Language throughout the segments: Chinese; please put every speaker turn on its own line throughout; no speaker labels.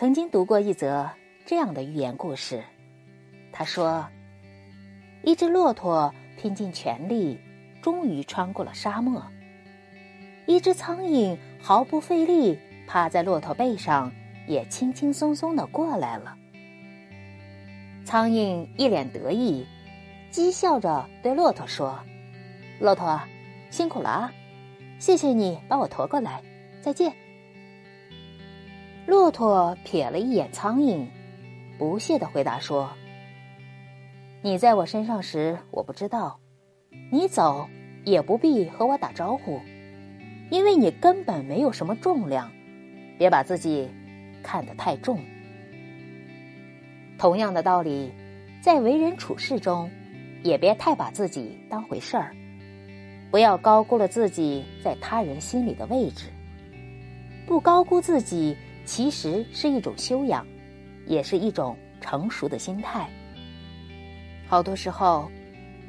曾经读过一则这样的寓言故事，他说，一只骆驼拼尽全力，终于穿过了沙漠。一只苍蝇毫不费力趴在骆驼背上，也轻轻松松的过来了。苍蝇一脸得意，讥笑着对骆驼说：“骆驼，辛苦了啊！谢谢你把我驮过来，再见。”骆驼瞥了一眼苍蝇，不屑的回答说：“你在我身上时我不知道，你走也不必和我打招呼，因为你根本没有什么重量，别把自己看得太重。”同样的道理，在为人处事中，也别太把自己当回事儿，不要高估了自己在他人心里的位置。不高估自己，其实是一种修养，也是一种成熟的心态。好多时候，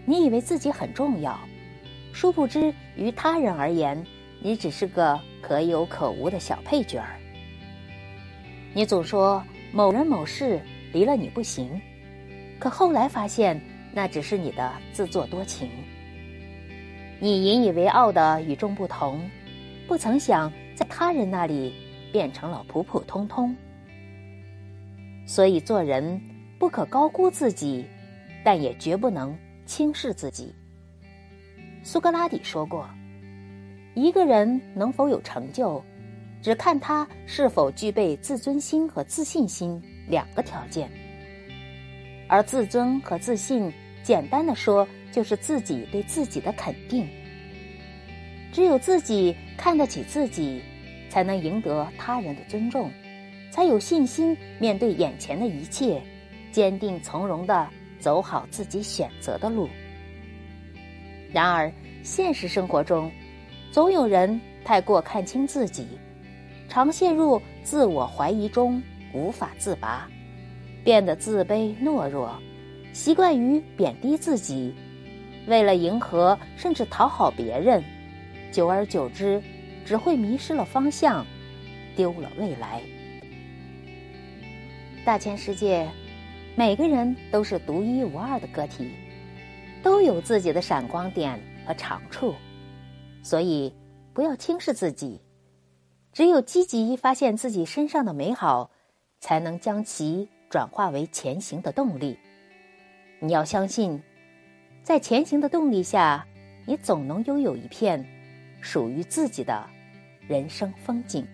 你以为自己很重要，殊不知于他人而言，你只是个可有可无的小配角儿。你总说某人某事。离了你不行，可后来发现那只是你的自作多情。你引以为傲的与众不同，不曾想在他人那里变成了普普通通。所以做人不可高估自己，但也绝不能轻视自己。苏格拉底说过：“一个人能否有成就，只看他是否具备自尊心和自信心。”两个条件，而自尊和自信，简单的说，就是自己对自己的肯定。只有自己看得起自己，才能赢得他人的尊重，才有信心面对眼前的一切，坚定从容的走好自己选择的路。然而，现实生活中，总有人太过看清自己，常陷入自我怀疑中。无法自拔，变得自卑懦弱，习惯于贬低自己，为了迎合甚至讨好别人，久而久之，只会迷失了方向，丢了未来。大千世界，每个人都是独一无二的个体，都有自己的闪光点和长处，所以不要轻视自己，只有积极发现自己身上的美好。才能将其转化为前行的动力。你要相信，在前行的动力下，你总能拥有一片属于自己的人生风景。